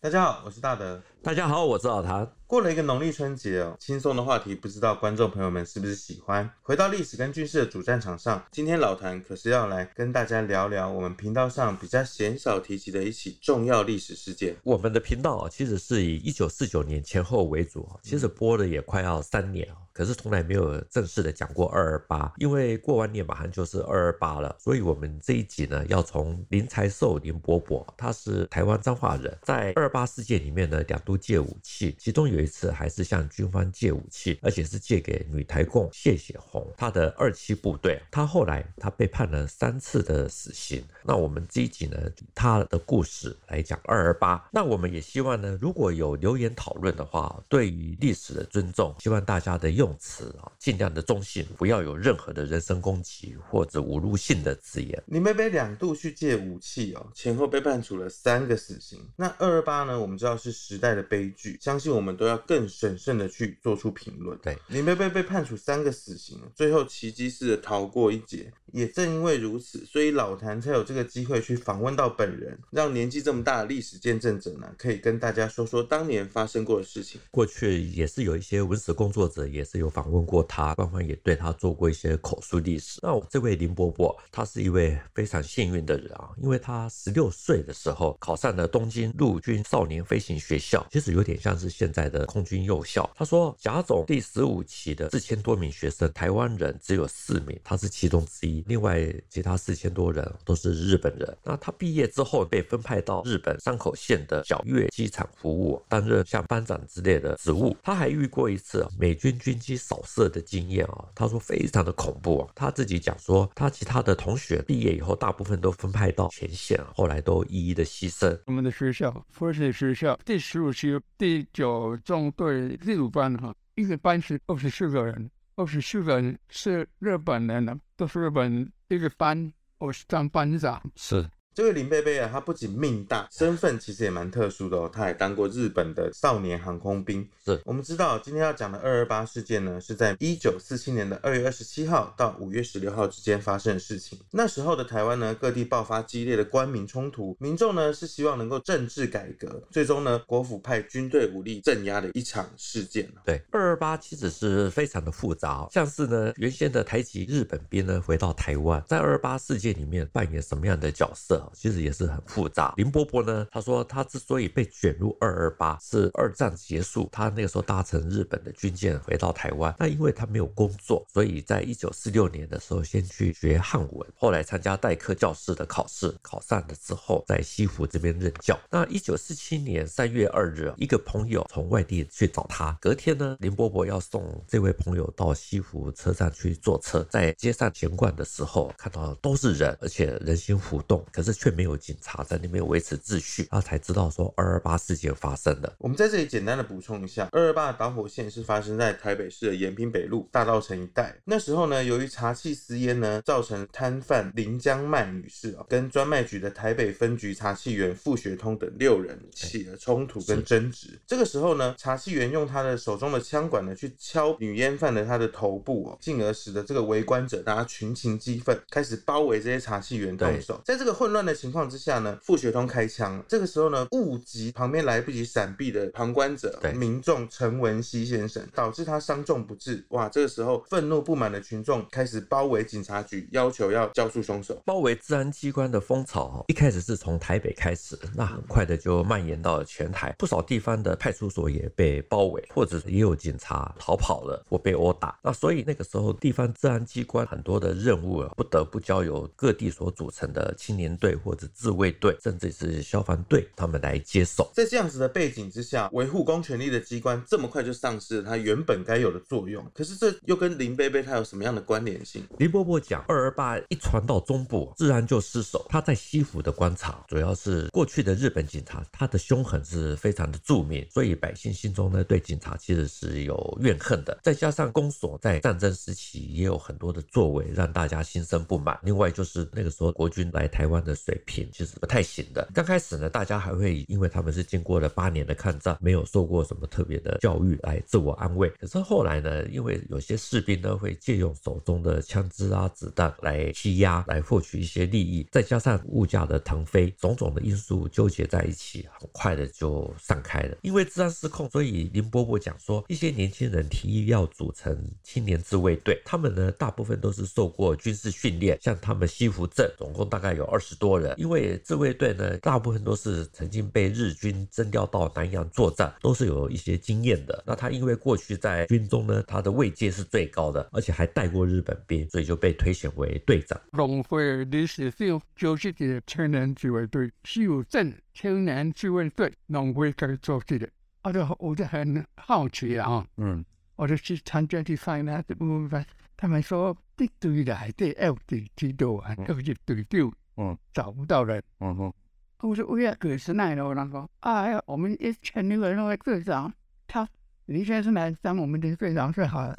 大家好，我是大德。大家好，我是老谭。过了一个农历春节哦，轻松的话题，不知道观众朋友们是不是喜欢？回到历史跟军事的主战场上，今天老谭可是要来跟大家聊聊我们频道上比较鲜少提及的一起重要历史事件。我们的频道啊，其实是以一九四九年前后为主，其实播了也快要三年，可是从来没有正式的讲过二二八，因为过完年马上就是二二八了，所以我们这一集呢，要从林财寿林伯伯，他是台湾彰化人，在二二八事件里面呢，两都借武器，其中有一次还是向军方借武器，而且是借给女台共谢雪红她的二七部队，她后来她被判了三次的死刑。那我们这一集呢，她的故事来讲二二八，那我们也希望呢，如果有留言讨论的话，对于历史的尊重，希望大家的用。词啊，尽量的中性，不要有任何的人身攻击或者侮辱性的字眼。林妹妹两度去借武器哦，前后被判处了三个死刑。那二二八呢？我们知道是时代的悲剧，相信我们都要更审慎的去做出评论。对，林伯伯被判处三个死刑，最后奇迹似的逃过一劫。也正因为如此，所以老谭才有这个机会去访问到本人，让年纪这么大的历史见证者呢，可以跟大家说说当年发生过的事情。过去也是有一些文史工作者也是。有访问过他，官方也对他做过一些口述历史。那我这位林伯伯，他是一位非常幸运的人啊，因为他十六岁的时候考上了东京陆军少年飞行学校，其实有点像是现在的空军幼校。他说，甲总第十五期的四千多名学生，台湾人只有四名，他是其中之一。另外其他四千多人都是日本人。那他毕业之后被分派到日本山口县的小月机场服务，担任像班长之类的职务。他还遇过一次美军军机扫射的经验啊，他说非常的恐怖啊。他自己讲说，他其他的同学毕业以后，大部分都分派到前线，后来都一一的牺牲。我们的学校，佛学学校第十五期第九中队第五班哈，一个班是二十四个人，二十四个人是日本人的，都是日本一个班，我是当班长。是。这位林贝贝啊，他不仅命大，身份其实也蛮特殊的哦。他还当过日本的少年航空兵。是我们知道，今天要讲的二二八事件呢，是在一九四七年的二月二十七号到五月十六号之间发生的事情。那时候的台湾呢，各地爆发激烈的官民冲突，民众呢是希望能够政治改革，最终呢，国府派军队武力镇压的一场事件。对，二二八其实是非常的复杂，像是呢，原先的台籍日本兵呢回到台湾，在二二八事件里面扮演什么样的角色？其实也是很复杂。林伯伯呢，他说他之所以被卷入二二八，是二战结束，他那个时候搭乘日本的军舰回到台湾。那因为他没有工作，所以在一九四六年的时候，先去学汉文，后来参加代课教师的考试，考上了之后，在西湖这边任教。那一九四七年三月二日，一个朋友从外地去找他，隔天呢，林伯伯要送这位朋友到西湖车站去坐车，在街上闲逛的时候，看到都是人，而且人心浮动，可是却没有警察在那边维持秩序，他才知道说二二八事件发生的。我们在这里简单的补充一下，二二八的导火线是发生在台北市的延平北路大道城一带。那时候呢，由于茶气私烟呢，造成摊贩林江麦女士啊，跟专卖局的台北分局茶气员傅学通等六人起了冲突跟争执。这个时候呢，茶气员用他的手中的枪管呢，去敲女烟贩的他的头部哦，进而使得这个围观者大家群情激愤，开始包围这些茶气员动手。在这个混乱的情况。之下呢，傅学通开枪。这个时候呢，误及旁边来不及闪避的旁观者民众陈文熙先生，导致他伤重不治。哇，这个时候愤怒不满的群众开始包围警察局，要求要交出凶手。包围治安机关的风潮一开始是从台北开始，那很快的就蔓延到了全台，不少地方的派出所也被包围，或者也有警察逃跑了或被殴打。那所以那个时候地方治安机关很多的任务啊，不得不交由各地所组成的青年队或者自卫队甚至是消防队，他们来接手。在这样子的背景之下，维护公权力的机关这么快就丧失了它原本该有的作用。可是这又跟林伯伯他有什么样的关联性？林伯伯讲，二二八一传到中部，自然就失守。他在西湖的观察，主要是过去的日本警察，他的凶狠是非常的著名，所以百姓心中呢对警察其实是有怨恨的。再加上公所在战争时期也有很多的作为，让大家心生不满。另外就是那个时候国军来台湾的。水平，其实不太行的。刚开始呢，大家还会因为他们是经过了八年的抗战，没有受过什么特别的教育来自我安慰。可是后来呢，因为有些士兵呢会借用手中的枪支啊、子弹来欺压，来获取一些利益，再加上物价的腾飞，种种的因素纠结在一起，很快的就散开了。因为治安失控，所以林伯伯讲说，一些年轻人提议要组成青年自卫队，他们呢大部分都是受过军事训练，像他们西湖镇总共大概有二十多人，因为自卫队呢大部分都是曾经被日军征调到南洋作战，都是有一些经验的。那他因为过去在军中呢，他的位阶是最高的，而且还带过日本兵，所以就被推选为队长。龙会历史上就是这个青年自卫队，西湖镇青年自卫队，龙会开始组织的。我就我就很好奇啊，嗯，我就去参加去。他们说的队长，嗯，找不到人，嗯哼。我说我也给是那了，然后哎呀，我们一千多个那个队长，他李先生来当我们的队长最好，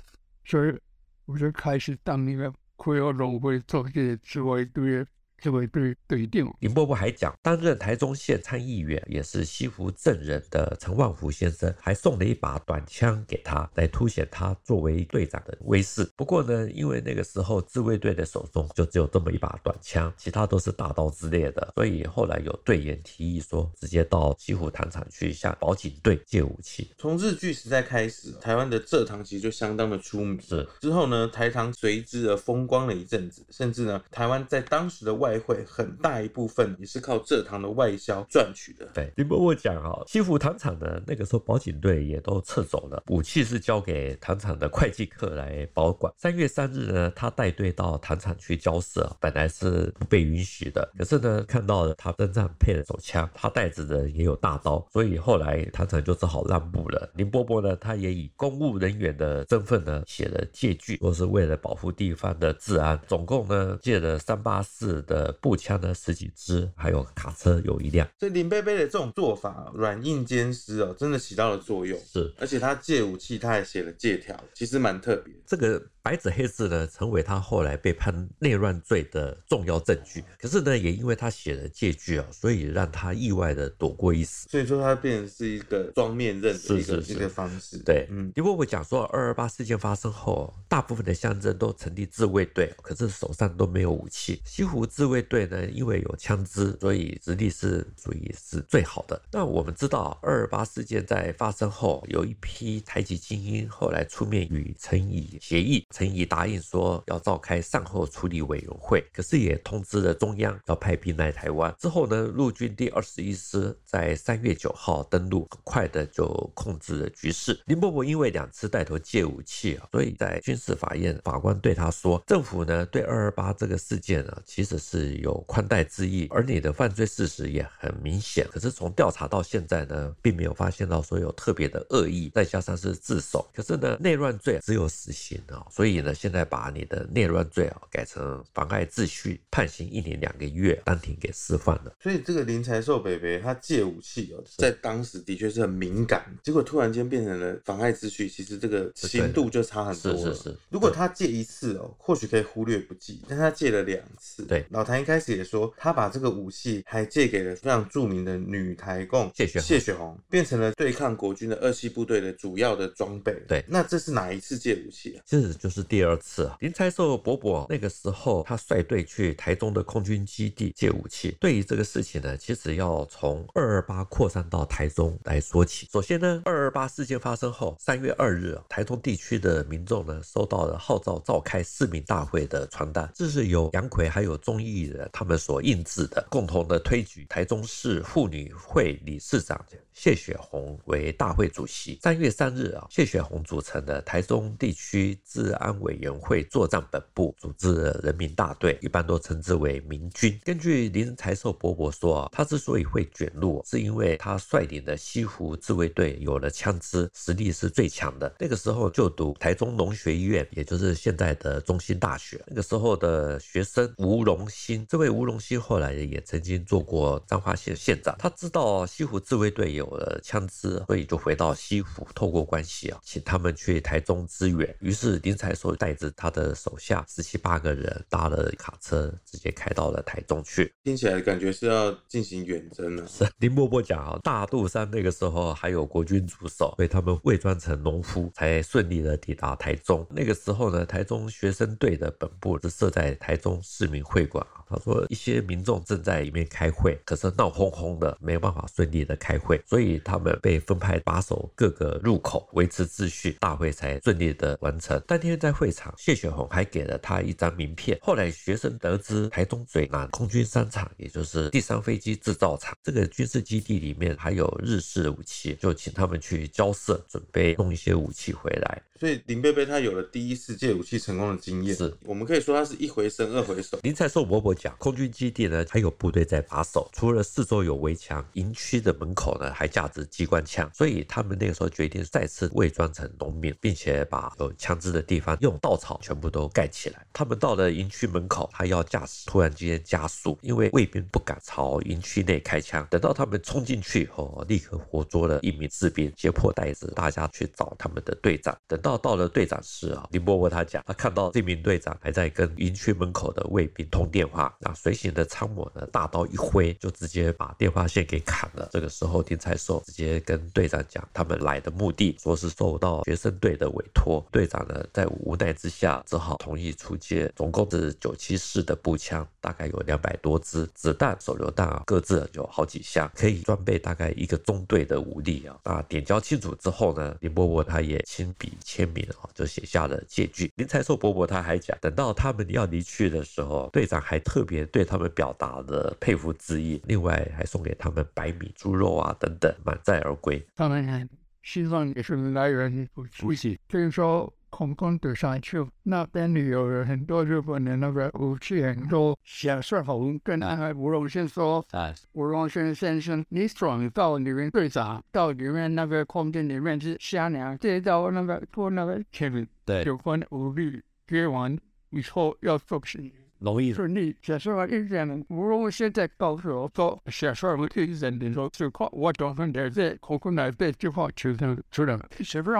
所以我就开始当那个会有农会做这些智慧队。这位对对定，林伯伯还讲，担任台中县参议员也是西湖镇人的陈万福先生，还送了一把短枪给他，来凸显他作为队长的威势。不过呢，因为那个时候自卫队的手中就只有这么一把短枪，其他都是大刀之类的，所以后来有队员提议说，直接到西湖糖厂去向保警队借武器。从日据时代开始，台湾的蔗糖其实就相当的出名。是之后呢，台糖随之而风光了一阵子，甚至呢，台湾在当时的外外汇很大一部分也是靠蔗糖的外销赚取的。对，林伯伯讲啊，西湖糖厂呢，那个时候保警队也都撤走了，武器是交给糖厂的会计课来保管。三月三日呢，他带队到糖厂去交涉，本来是不被允许的。可是呢，看到了他身上配了手枪，他带着的也有大刀，所以后来糖厂就只好让步了。林伯伯呢，他也以公务人员的身份呢，写了借据，说是为了保护地方的治安，总共呢借了三八四的。步枪呢十几支，还有卡车有一辆。所以林贝贝的这种做法软硬兼施哦，真的起到了作用。是，而且他借武器，他还写了借条，其实蛮特别。这个。白纸黑字呢，成为他后来被判内乱罪的重要证据。可是呢，也因为他写了借据啊，所以让他意外的躲过一死。所以说，他变成是一个双面刃的一个是是是一个方式。对，嗯，因为我讲说，二二八事件发生后，大部分的乡镇都成立自卫队，可是手上都没有武器。西湖自卫队呢，因为有枪支，所以实力是属于是最好的。那我们知道，二二八事件在发生后，有一批台籍精英后来出面与陈仪协议。陈仪答应说要召开善后处理委员会，可是也通知了中央要派兵来台湾。之后呢，陆军第二十一师在三月九号登陆，很快的就控制了局势。林伯伯因为两次带头借武器啊，所以在军事法院法官对他说，政府呢对二二八这个事件呢其实是有宽待之意，而你的犯罪事实也很明显。可是从调查到现在呢，并没有发现到说有特别的恶意，再加上是自首，可是呢内乱罪只有死刑啊，所以呢。现在把你的内乱罪啊改成妨碍秩序，判刑一年两个月，当庭给释放了。所以这个林财寿北北他借武器哦，在当时的确是很敏感，结果突然间变成了妨碍秩序，其实这个刑度就差很多了。是是是。如果他借一次哦，或许可以忽略不计，但他借了两次。对，老谭一开始也说，他把这个武器还借给了非常著名的女台共谢雪谢雪红，变成了对抗国军的二七部队的主要的装备。对，那这是哪一次借武器啊？这是就是第二。次，林财寿伯伯那个时候，他率队去台中的空军基地借武器。对于这个事情呢，其实要从二二八扩散到台中来说起。首先呢，二二八事件发生后，三月二日，台中地区的民众呢，收到了号召召开市民大会的传单，这是由杨逵还有钟义人他们所印制的，共同的推举台中市妇女会理事长谢雪红为大会主席。三月三日啊，谢雪红组成的台中地区治安委员会作战本部组织人民大队，一般都称之为民军。根据林财寿伯伯说啊，他之所以会卷入，是因为他率领的西湖自卫队有了枪支，实力是最强的。那个时候就读台中农学院，也就是现在的中心大学。那个时候的学生吴荣兴，这位吴荣兴后来也曾经做过彰化县县长。他知道西湖自卫队有了枪支，所以就回到西湖，透过关系啊，请他们去台中支援。于是林财才说带着他的手下十七八个人搭了卡车，直接开到了台中去。听起来感觉是要进行远征了。是林伯伯讲啊，大肚山那个时候还有国军驻守，所以他们伪装成农夫，才顺利的抵达台中。那个时候呢，台中学生队的本部是设在台中市民会馆。他说一些民众正在里面开会，可是闹哄哄的，没有办法顺利的开会，所以他们被分派把守各个入口，维持秩序，大会才顺利的完成。当天在会场，谢雪红还给了他一张名片。后来学生得知台东水南空军商场，也就是第三飞机制造厂，这个军事基地里面还有日式武器，就请他们去交涉，准备弄一些武器回来。所以林贝贝他有了第一次借武器成功的经验，是我们可以说他是一回生二回熟。林才寿伯伯讲，空军基地呢还有部队在把守，除了四周有围墙，营区的门口呢还架着机关枪，所以他们那个时候决定再次伪装成农民，并且把有枪支的地方用稻草全部都盖起来。他们到了营区门口，他要驾驶突然之间加速，因为卫兵不敢朝营区内开枪。等到他们冲进去以后，立刻活捉了一名士兵，胁迫带着大家去找他们的队长。等到到了队长室啊，林伯伯他讲，他看到这名队长还在跟营区门口的卫兵通电话，那随行的参谋呢，大刀一挥，就直接把电话线给砍了。这个时候，丁才寿直接跟队长讲，他们来的目的，说是受到学生队的委托。队长呢，在无奈之下，只好同意出借，总共是九七式的步枪，大概有两百多支，子弹、手榴弹啊，各自有好几箱，可以装备大概一个中队的武力啊。那点交清楚之后呢，林伯伯他也亲笔签。名啊，就写下了借据。林才寿伯伯他还讲，等到他们要离去的时候，队长还特别对他们表达了佩服之意，另外还送给他们白米、猪肉啊等等，满载而归。他们还希望也是来源不出息，听说。空空的上去，那边里有很多日本的那个武器，很多小时候跟那个吴荣先说，啊，吴荣先先生，你转到里面队长，到里面那个空间里面去商量，接到那个做那个签名，对，有关武力给完以后要做事情容易顺利。小时候一讲，吴荣现在告诉我说，小时候我听人的说，就靠我转分的这空空来这句话就能出来了，是不是？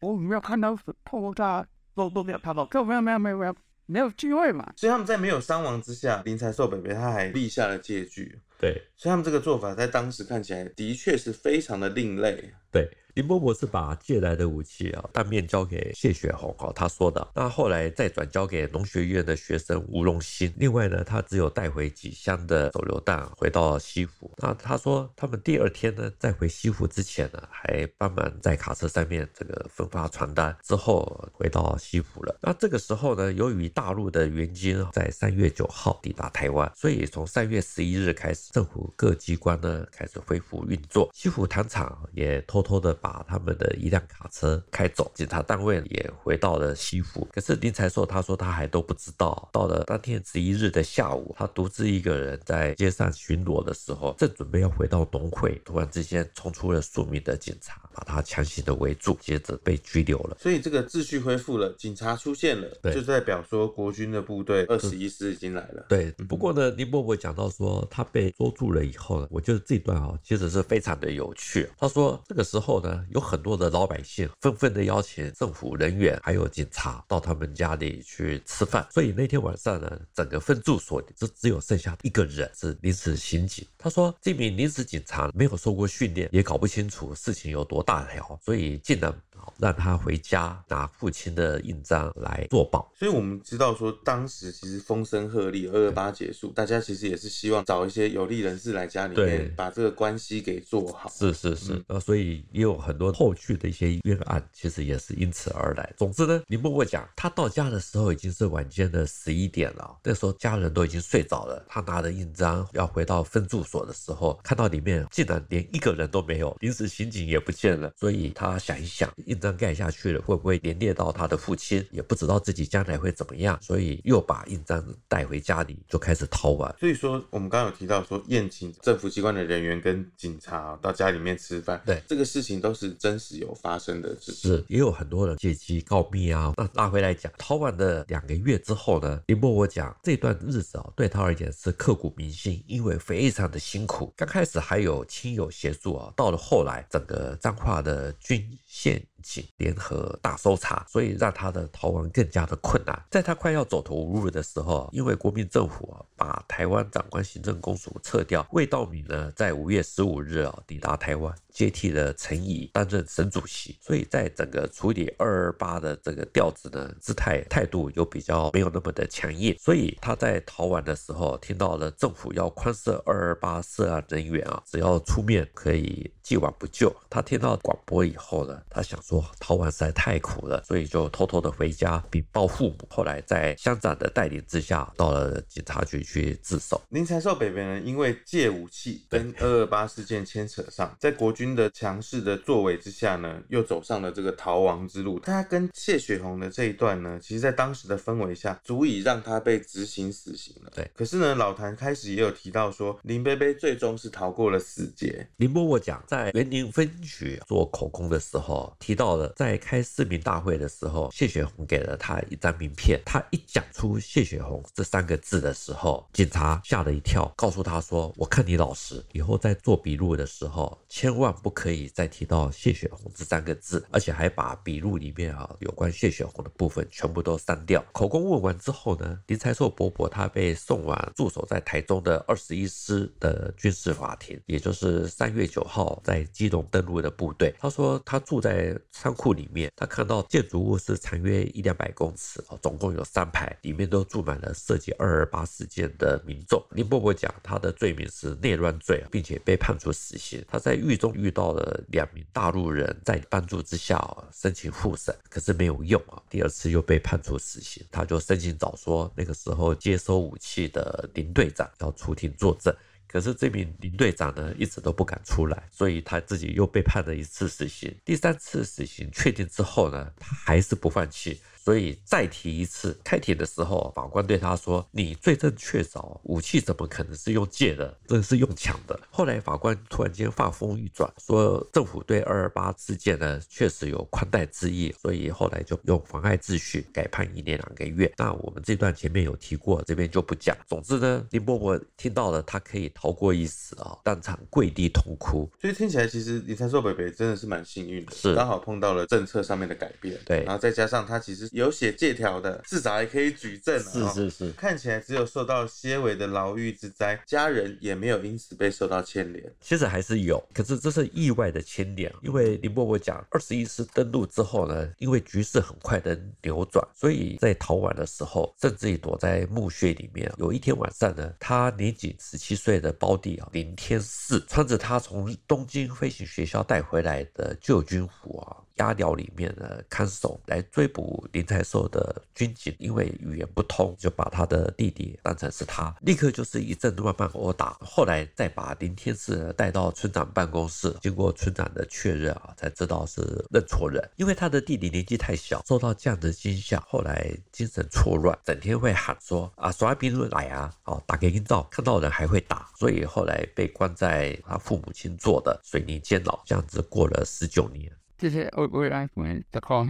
我没有看到破炸，都都没有看到，没有没有没有没有没有机会嘛。所以他们在没有伤亡之下，林才寿北北他还立下了借据。对，所以他们这个做法在当时看起来的确是非常的另类。对。林伯伯是把借来的武器啊当面交给谢雪红哦，他说的。那后来再转交给农学院的学生吴荣兴。另外呢，他只有带回几箱的手榴弹回到西湖。那他说他们第二天呢，在回西湖之前呢，还帮忙在卡车上面这个分发传单，之后回到西湖了。那这个时候呢，由于大陆的援军在三月九号抵达台湾，所以从三月十一日开始，政府各机关呢开始恢复运作，西湖糖厂也偷偷的。把他们的一辆卡车开走，警察单位也回到了西湖。可是林才寿他说他还都不知道，到了当天十一日的下午，他独自一个人在街上巡逻的时候，正准备要回到农会，突然之间冲出了数名的警察，把他强行的围住，接着被拘留了。所以这个秩序恢复了，警察出现了，就代表说国军的部队二十一师已经来了。对，不过呢，林伯伯讲到说他被捉住了以后呢，我觉得这段啊其实是非常的有趣。他说这个时候呢。有很多的老百姓纷纷的邀请政府人员还有警察到他们家里去吃饭，所以那天晚上呢，整个分住所就只有剩下一个人是临时刑警。他说，这名临时警察没有受过训练，也搞不清楚事情有多大条，所以竟然。让他回家拿父亲的印章来做保，所以我们知道说，当时其实风声鹤唳，二二八结束，大家其实也是希望找一些有利人士来家里面，把这个关系给做好。是是是，呃、嗯，所以也有很多后续的一些冤案，其实也是因此而来。总之呢，林默默讲，他到家的时候已经是晚间的十一点了，那时候家人都已经睡着了。他拿着印章要回到分住所的时候，看到里面竟然连一个人都没有，临时刑警也不见了，所以他想一想。印章盖下去了，会不会连累到他的父亲？也不知道自己将来会怎么样，所以又把印章带回家里，就开始逃亡。所以说，我们刚刚有提到说，宴请政府机关的人员跟警察到家里面吃饭，对，这个事情都是真实有发生的事情。是，也有很多人借机告密啊。那拉回来讲，逃亡的两个月之后呢，林波波讲这段日子啊，对他而言是刻骨铭心，因为非常的辛苦。刚开始还有亲友协助啊，到了后来，整个彰化的军县。警联合大搜查，所以让他的逃亡更加的困难。在他快要走投无路的时候，因为国民政府啊把台湾长官行政公署撤掉，魏道敏呢在五月十五日啊抵达台湾。接替了陈仪担任省主席，所以在整个处理二二八的这个调子呢，姿态态度又比较没有那么的强硬，所以他在逃亡的时候听到了政府要宽赦二二八涉案人员啊，只要出面可以既往不咎。他听到广播以后呢，他想说逃亡实在太苦了，所以就偷偷的回家禀报父母。后来在乡长的带领之下，到了警察局去自首。林才寿北北呢，因为借武器跟二二八事件牵扯上，在国军的强势的作为之下呢，又走上了这个逃亡之路。他跟谢雪红的这一段呢，其实在当时的氛围下，足以让他被执行死刑了。对，可是呢，老谭开始也有提到说，林贝贝最终是逃过了死劫。林伯伯讲，在园林分局做口供的时候，提到到了在开市民大会的时候，谢雪红给了他一张名片。他一讲出谢雪红这三个字的时候，警察吓了一跳，告诉他说：“我看你老实，以后在做笔录的时候，千万不可以。”再提到谢雪红这三个字，而且还把笔录里面啊有关谢雪红的部分全部都删掉。口供问完之后呢，林财寿伯伯他被送往驻守在台中的二十一师的军事法庭，也就是三月九号在基隆登陆的部队。他说他住在仓库里面，他看到建筑物是长约一两百公尺，总共有三排，里面都住满了涉及二二八事件的民众。林伯伯讲他的罪名是内乱罪，并且被判处死刑。他在狱中遇到了。两名大陆人在帮助之下申请复审，可是没有用啊。第二次又被判处死刑，他就申请找说那个时候接收武器的林队长要出庭作证，可是这名林队长呢一直都不敢出来，所以他自己又被判了一次死刑。第三次死刑确定之后呢，他还是不放弃。所以再提一次，开庭的时候，法官对他说：“你罪证确凿，武器怎么可能是用借的？这是用抢的。”后来法官突然间话锋一转，说政府对二二八事件呢确实有宽待之意，所以后来就用妨碍秩序改判一年两个月。那我们这段前面有提过，这边就不讲。总之呢，林伯伯听到了他可以逃过一死啊，当场跪地痛哭。所以听起来，其实林财寿伯伯真的是蛮幸运的，是刚好碰到了政策上面的改变。对，然后再加上他其实。有写借条的，至少还可以举证。是是是，看起来只有受到些微的牢狱之灾，家人也没有因此被受到牵连。其实还是有，可是这是意外的牵连。因为林伯伯讲，二十一师登陆之后呢，因为局势很快的扭转，所以在逃亡的时候，甚至于躲在墓穴里面。有一天晚上呢，他年仅十七岁的胞弟啊林天赐，穿着他从东京飞行学校带回来的旧军服啊。押寮里面的看守来追捕林财寿的军警，因为语言不通，就把他的弟弟当成是他，立刻就是一阵乱棒殴打。后来再把林天赐带到村长办公室，经过村长的确认啊，才知道是认错人。因为他的弟弟年纪太小，受到这样的惊吓，后来精神错乱，整天会喊说啊，耍兵来啊，哦，打个阴照，看到人还会打，所以后来被关在他父母亲做的水泥监牢，这样子过了十九年。这些未未来门的框，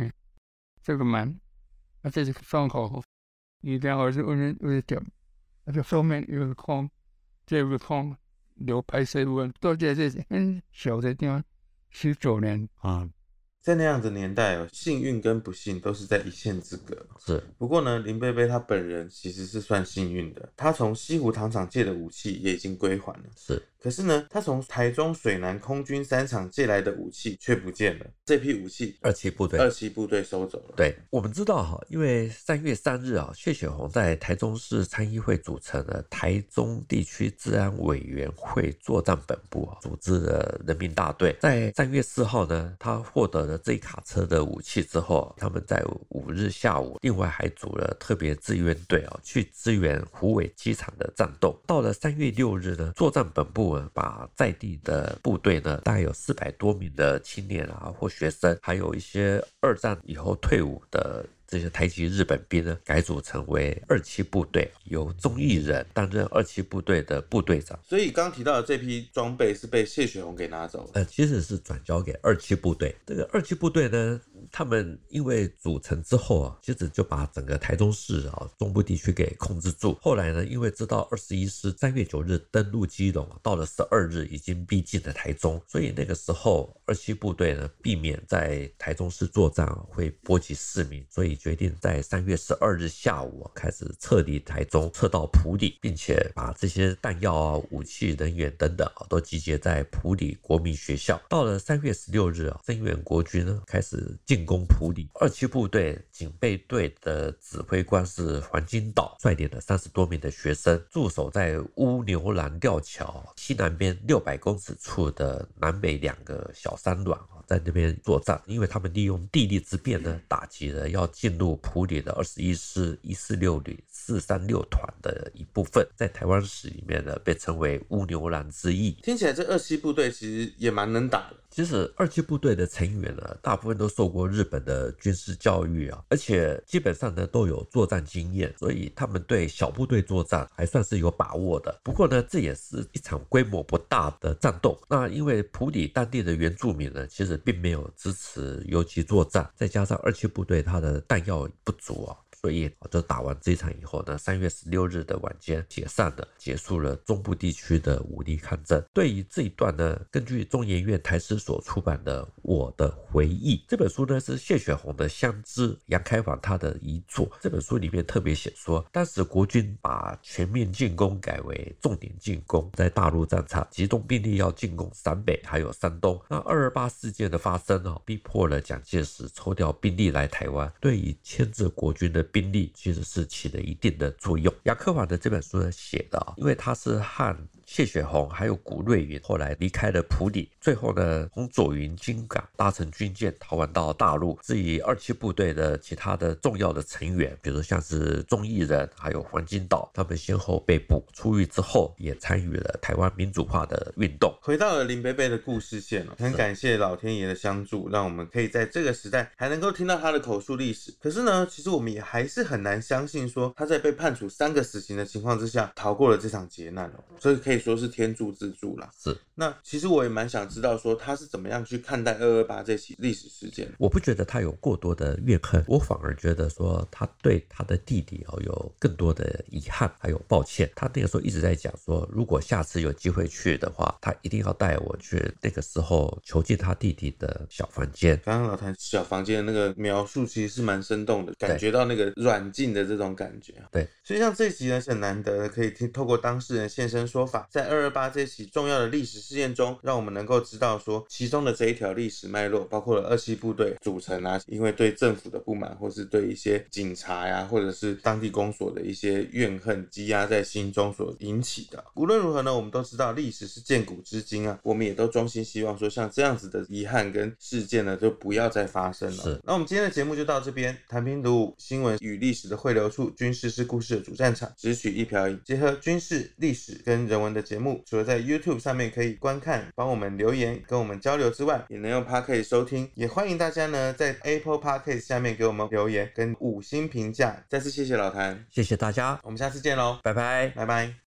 这个门，啊，这是窗口，一定要是温温温点，那个后面有个框，这个框留排水温，都在这些很小的地方，十九年啊。在那样的年代哦，幸运跟不幸都是在一线之隔。是，不过呢，林贝贝他本人其实是算幸运的，他从西湖糖厂借的武器也已经归还了。是。可是呢，他从台中水南空军三厂借来的武器却不见了。这批武器，二七部队，二七部队收走了。对，我们知道哈，因为三月三日啊，谢雪红在台中市参议会组成了台中地区治安委员会作战本部啊，组织了人民大队。在三月四号呢，他获得了这一卡车的武器之后，他们在五日下午，另外还组了特别支援队啊，去支援虎尾机场的战斗。到了三月六日呢，作战本部。把在地的部队呢，大概有四百多名的青年啊或学生，还有一些二战以后退伍的这些台籍日本兵呢，改组成为二七部队，由中义人担任二七部队的部队长。所以刚提到的这批装备是被谢雪红给拿走了，呃，其实是转交给二七部队。这个二七部队呢，他们因为组成之后啊，其实就把整个台中市啊中部地区给控制住。后来呢，因为知道二十一师三月九日登陆基隆，到了十二日已经逼近了台中，所以那个时候二七部队呢，避免在台中市作战会波及市民，所以决定在三月十二日下午开始撤离台中，撤到埔里，并且把这些弹药啊、武器、人员等等啊都集结在埔里国民学校。到了三月十六日啊，增援国军呢开始进攻埔里，二七部队警备队的指挥官是黄金岛，率领了三十多名的学生驻守在乌牛栏吊桥西南边六百公尺处的南北两个小山峦啊，在那边作战，因为他们利用地利之便呢，打击了要进入普里的二十一师一四六旅。四三六团的一部分，在台湾史里面呢，被称为乌牛栏之役。听起来这二七部队其实也蛮能打的。其实二七部队的成员呢，大部分都受过日本的军事教育啊，而且基本上呢都有作战经验，所以他们对小部队作战还算是有把握的。不过呢，这也是一场规模不大的战斗。那因为普里当地的原住民呢，其实并没有支持游击作战，再加上二七部队它的弹药不足啊。所以，就打完这一场以后呢，三月十六日的晚间解散了，结束了中部地区的武力抗争。对于这一段呢，根据中研院台史所出版的《我的回忆》这本书呢，是谢雪红的相知杨开煌他的遗作。这本书里面特别写说，当时国军把全面进攻改为重点进攻，在大陆战场集中兵力要进攻陕北还有山东。那二二八事件的发生呢，逼迫了蒋介石抽调兵力来台湾，对于牵制国军的。兵力其实是起了一定的作用。雅克瓦的这本书呢写的啊，因为他是汉。谢雪红还有谷瑞云后来离开了普里，最后呢，从左云金港搭乘军舰逃亡到大陆。至于二七部队的其他的重要的成员，比如像是钟义人还有黄金岛，他们先后被捕出狱之后，也参与了台湾民主化的运动。回到了林北北的故事线了，很感谢老天爷的相助，让我们可以在这个时代还能够听到他的口述历史。可是呢，其实我们也还是很难相信说他在被判处三个死刑的情况之下逃过了这场劫难哦，所以可以。可以说是天助自助啦。是。那其实我也蛮想知道，说他是怎么样去看待二二八这起历史事件。我不觉得他有过多的怨恨，我反而觉得说他对他的弟弟哦有更多的遗憾，还有抱歉。他那个时候一直在讲说，如果下次有机会去的话，他一定要带我去那个时候囚禁他弟弟的小房间。刚刚老谭小房间的那个描述其实是蛮生动的，感觉到那个软禁的这种感觉。对，所以像这集呢是很难得可以听透过当事人现身说法，在二二八这起重要的历史事件中，让我们能够知道说其中的这一条历史脉络，包括了二七部队组成啊，因为对政府的不满，或是对一些警察呀，或者是当地公所的一些怨恨积压在心中所引起的。无论如何呢，我们都知道历史是鉴古知今啊，我们也都衷心希望说像这样子的遗憾跟事件呢，就不要再发生了。那我们今天的节目就到这边，谈兵读武，新闻与历史的汇流处，军事是故事的主战场，只取一瓢饮，结合军事历史跟人文的节目，除了在 YouTube 上面可以观看，帮我们留言跟我们交流之外，也能用 Podcast 收听。也欢迎大家呢在 Apple Podcast 下面给我们留言跟五星评价。再次谢谢老谭，谢谢大家，我们下次见喽，拜拜，拜拜。